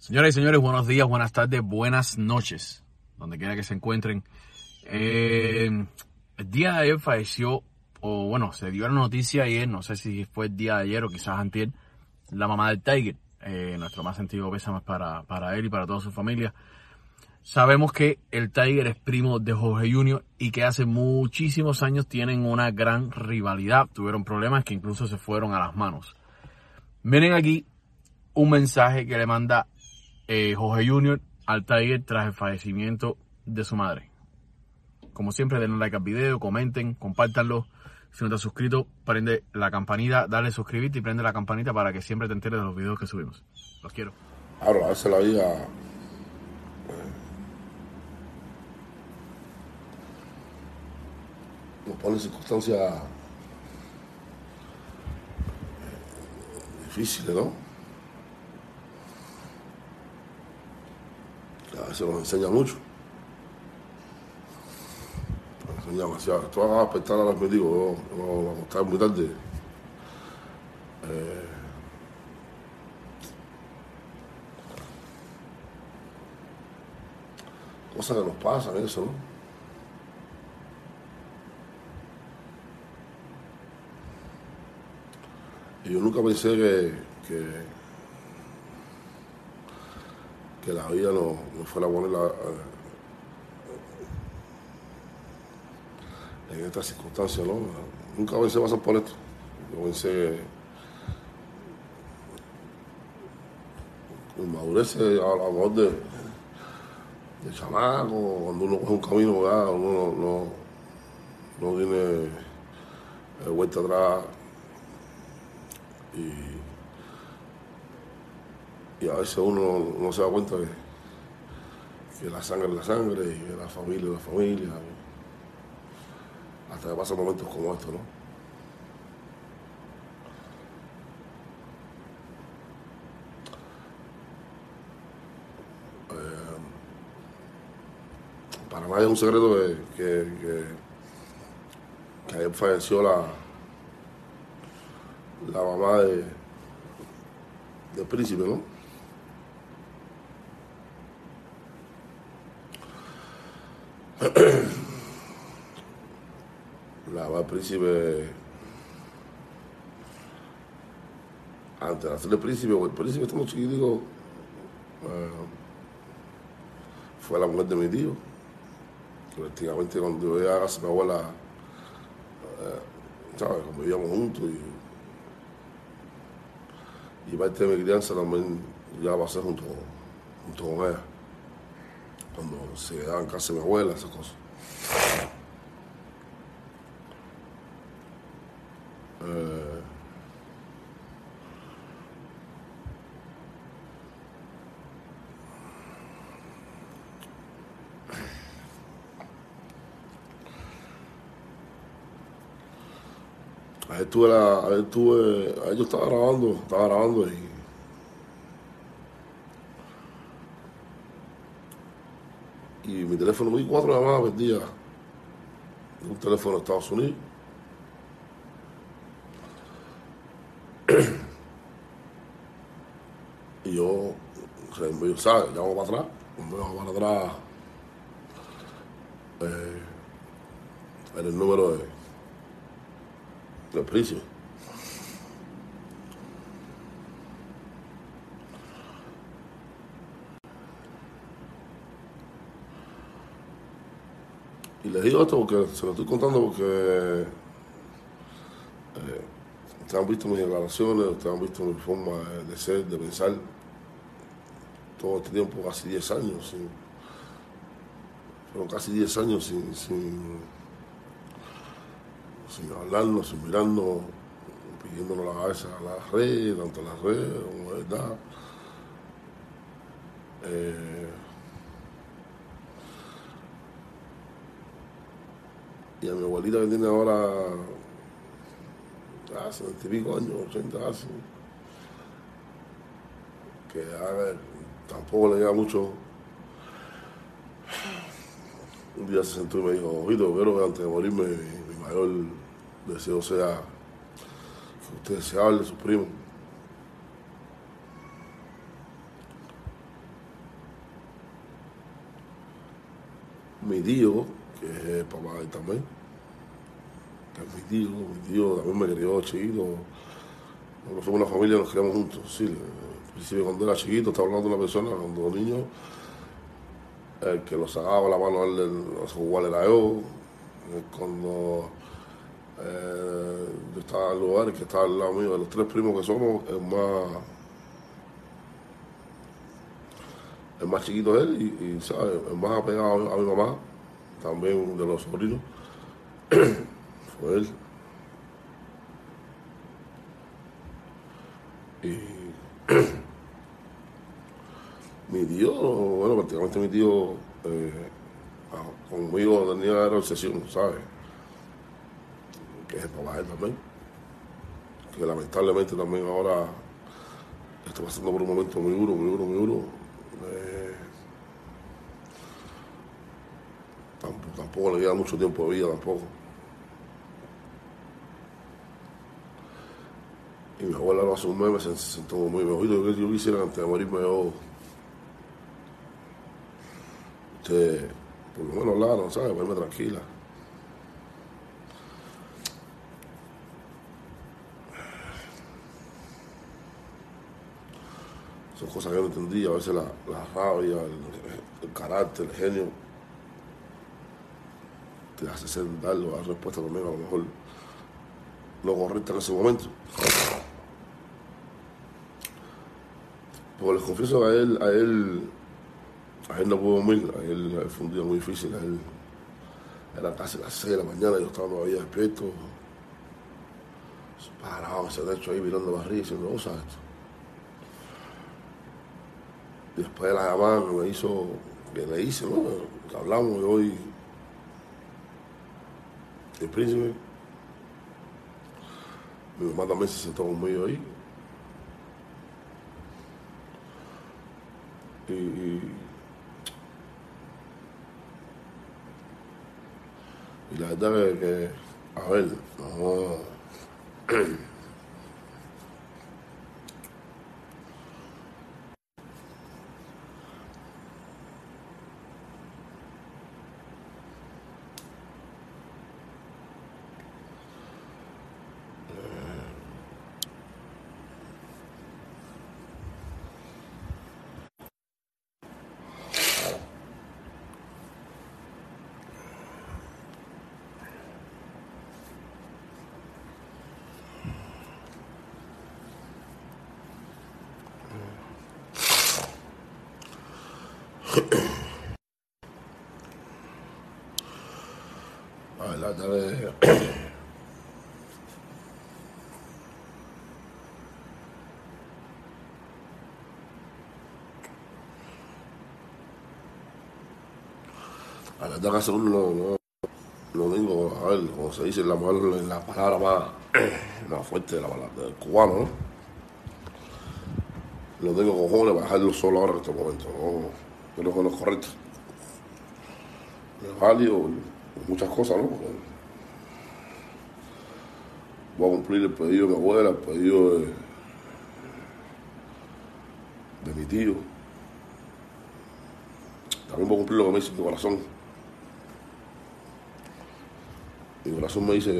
Señoras y señores, buenos días, buenas tardes, buenas noches, donde quiera que se encuentren. Eh, el día de ayer falleció, o bueno, se dio la noticia ayer, no sé si fue el día de ayer o quizás antier, la mamá del Tiger. Eh, nuestro más sentido pésame para, para él y para toda su familia. Sabemos que el Tiger es primo de Jorge Junior y que hace muchísimos años tienen una gran rivalidad. Tuvieron problemas que incluso se fueron a las manos. Miren aquí un mensaje que le manda eh, Jorge Junior al Tiger tras el fallecimiento de su madre. Como siempre, denle like al video, comenten, compártanlo. Si no te has suscrito, prende la campanita, dale suscribirte y prende la campanita para que siempre te enteres de los videos que subimos. Los quiero. A veces la vida eh, nos pone en circunstancias eh, difíciles, ¿no? Veces nos enseña mucho. Nos enseña demasiado. Esto va a despertar a las me digo, yo, a acostar muy tarde. Eh, cosas que nos pasan, eso. Y yo nunca pensé que, la vida nos no fuera a poner la, eh, en estas circunstancias, ¿no? Nunca pensé pasar por esto. Yo pensé con madurez a lo mejor de, de chamaco, cuando uno coge un camino, no, no, no tiene eh, vuelta atrás y, y a veces uno no se da cuenta que, que la sangre es la sangre y que la familia es la familia. Hasta que pasan momentos como estos, ¿no? Eh, para nadie es un secreto que, que, que, falleció la, la mamá de, del príncipe, ¿no? La del príncipe, antes de hacerle príncipe, el príncipe estamos chiquitico, eh, fue la mujer de mi tío. Prácticamente cuando yo llegué a casa, mi abuela, eh, ¿sabes? Vivíamos juntos y y parte de mi crianza también ya va ser junto, junto con ella. Cuando se quedaba en casa de mi abuela, esas cosas. Eh, Ayer estuve, la, ayer estuve, ayer yo estaba grabando, estaba grabando y y mi teléfono, me di cuatro llamadas perdidas de un teléfono de Estados Unidos. y yo, yo, ¿sabes? Llamo para atrás, cuando llamo para atrás, eh, era el número de del príncipe. Y les digo esto porque se lo estoy contando porque eh, ustedes han visto mis declaraciones, ustedes han visto mi forma de, ser, de pensar todo este tiempo, casi 10 años, sin, fueron casi 10 años sin, sin sin hablarnos, sin mirarnos, pidiéndonos la cabeza a las redes, tanto a las redes como verdad. Eh, Mi abuelita que tiene ahora hace 20 pico años, 80 hace, que ver, tampoco le queda mucho. Un día se sentó y me dijo, ojito, quiero que antes de morirme mi, mi mayor deseo sea que ustedes se hable de sus primos. Mi tío, que es papá de también, mi tío, mi tío también me crió chiquito. Nosotros somos una familia, nos criamos juntos, sí. Al principio cuando era chiquito, estaba hablando de una persona, cuando niño, el que lo sacaba la mano a él, igual era yo. Cuando eh, yo estaba el lugar que estaba al lado mío, de los tres primos que somos, el más, el más chiquito es él y, y el más apegado a mi mamá, también de los sobrinos, él. Y mi tío, bueno, prácticamente mi tío eh, ah, conmigo tenía la obsesión, ¿sabes? que es el papá también, que lamentablemente también ahora está pasando por un momento muy duro, muy duro, muy duro. Eh, tampoco, tampoco, le queda mucho tiempo de vida tampoco. Y mi abuela lo hace un mes se sentó muy bien. Yo, quisiera antes de morirme yo. Usted, por lo menos hablar, ¿no sabe? Verme tranquila. son cosas que no entendía, a veces la, rabia, el, carácter, el genio, te hace ser, dar respuesta también a lo mejor lo correcto en ese momento. Porque les confieso a él, a él, a él no puedo dormir, a él fue un día muy difícil, a él era casi las 6 de la mañana, yo estaba todavía despierto, parado ese techo ahí mirando la arriba diciendo, ¿vos sabes esto? Y después de la llamada me hizo, que le hice, ¿no? Hablamos hoy, el príncipe. Mi mamá también se sentó conmigo ahí. Y, y, y la verdad es que, a ver, no, Ah, la tarde. A la verdad que uno no, no tengo, a ver, como se dice, la, la palabra más, fuerte de la palabra del cubano, ¿no? No tengo cojones para dejarlo solo ahora en este momento, no, creo que no es correcto. Es válido, muchas cosas, ¿no? Voy a cumplir el pedido de mi abuela, el pedido de, mi tío. También voy a cumplir lo que me dice mi corazón. Mi corazón me dice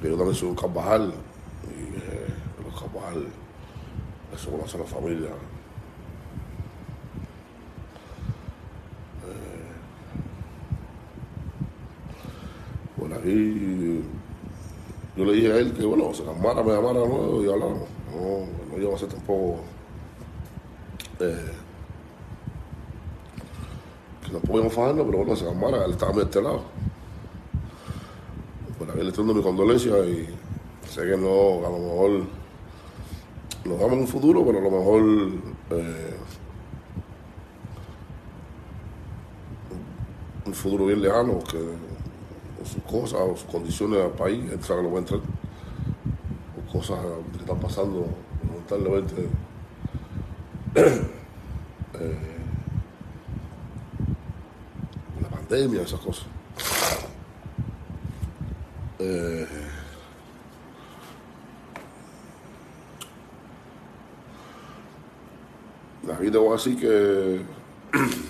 que, yo también soy un cabajal y que los cabajal eso conoce a la familia. Aquí yo le dije a él que, bueno, se calmara, me llamara de nuevo y hablamos. No, no iba a ser tampoco. Eh, que no podíamos fajarnos, pero bueno, se calmara, él estaba a este lado. Por aquí le estoy dando mi condolencia y sé que no, a lo mejor nos damos un futuro, pero a lo mejor. Eh, un futuro bien lejano, que sus cosas sus condiciones al país, él a entrar, o cosas que están pasando lamentablemente. eh, la pandemia, esas cosas. Eh, la vida va así que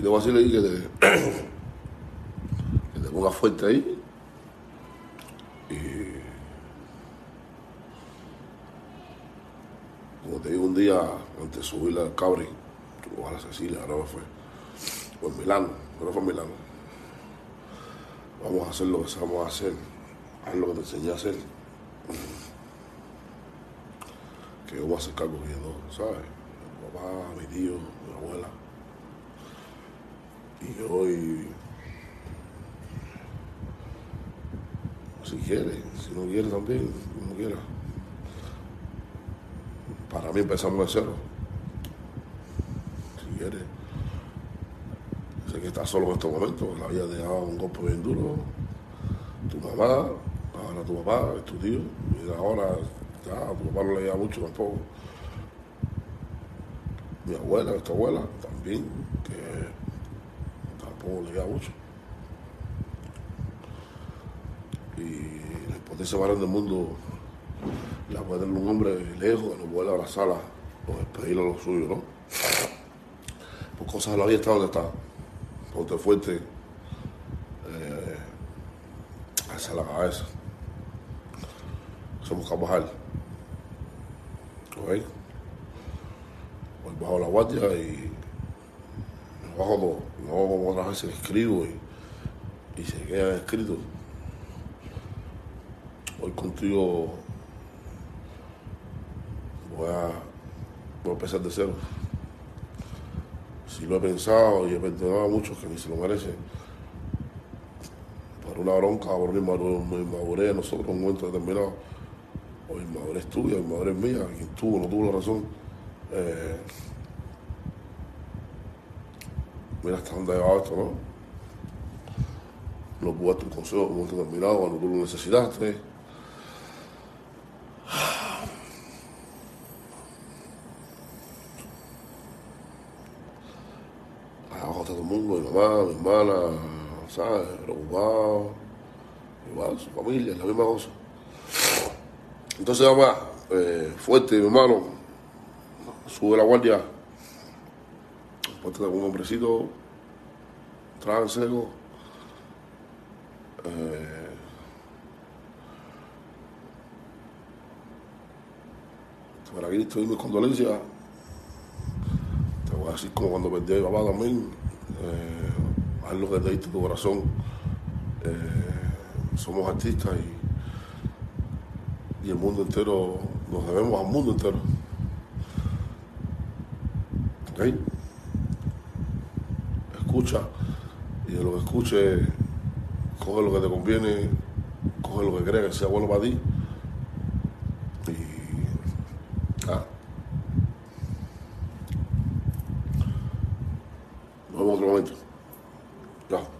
David te voy a decirle ahí que te, que te fuerte ahí. Y como te digo un día, antes de subir al Cabri, o a la Cecilia, ahora fue, o en Milano, ahora fue en Milano. Vamos a hacer lo que sabemos hacer, haz lo que te enseñé a hacer. Que yo voy a hacer cargo todo, ¿sabes? Mi papá, mi tío, mi abuela. Y hoy, si quiere, si no quiere también, como quiera. Para mí empezamos de cero. Si quiere. Sé que estás solo en estos momentos, la vida te dado un golpe bien duro. Tu mamá, ahora tu papá, tu tío. Y ahora, ya, tu papá no le lleva mucho tampoco. Mi abuela, esta abuela, también, que lleva mucho. Y la impotencia más grande del mundo la puede tener un hombre lejos, no puede abrazarla o despedirla a lo suyo, ¿no? Por cosas de la vida está donde está. Ponte fuerte, eh, alza la cabeza. Somos Carvajal. ¿Ok? Voy bajo la guardia y No como otras veces escribo y, se quedan escritos. Hoy contigo voy a, voy a empezar de cero. Si lo he pensado y he perdonado a muchos que ni se lo merecen, por una bronca, por una inmadurez de nosotros en un momento determinado, o inmadurez tuya, inmadurez mía, quien tuvo no tuvo la razón. Eh, mira hasta dónde ha llevado esto, ¿no? No pude darte un consejo en un momento determinado cuando tú lo necesitaste. Abajo está todo el mundo, mi mamá, mi hermana, ¿sabes? Preocupado. Igual, su familia, la misma cosa. Entonces, mamá, eh, fuerte, mi hermano, sube la guardia, ponte con un hombrecito, seco. Eh, para aquí estoy mis condolencias. Te voy a decir como cuando perdí a mi papá también. Eh, haz tu corazón. Eh, somos artistas y, y el mundo entero, nos debemos al mundo entero. ¿Ok? Escucha y de lo que escuche, coge lo que te conviene, coge lo que creas que sea bueno para ti. Y. Ah. Nos vemos en otro momento. Chao.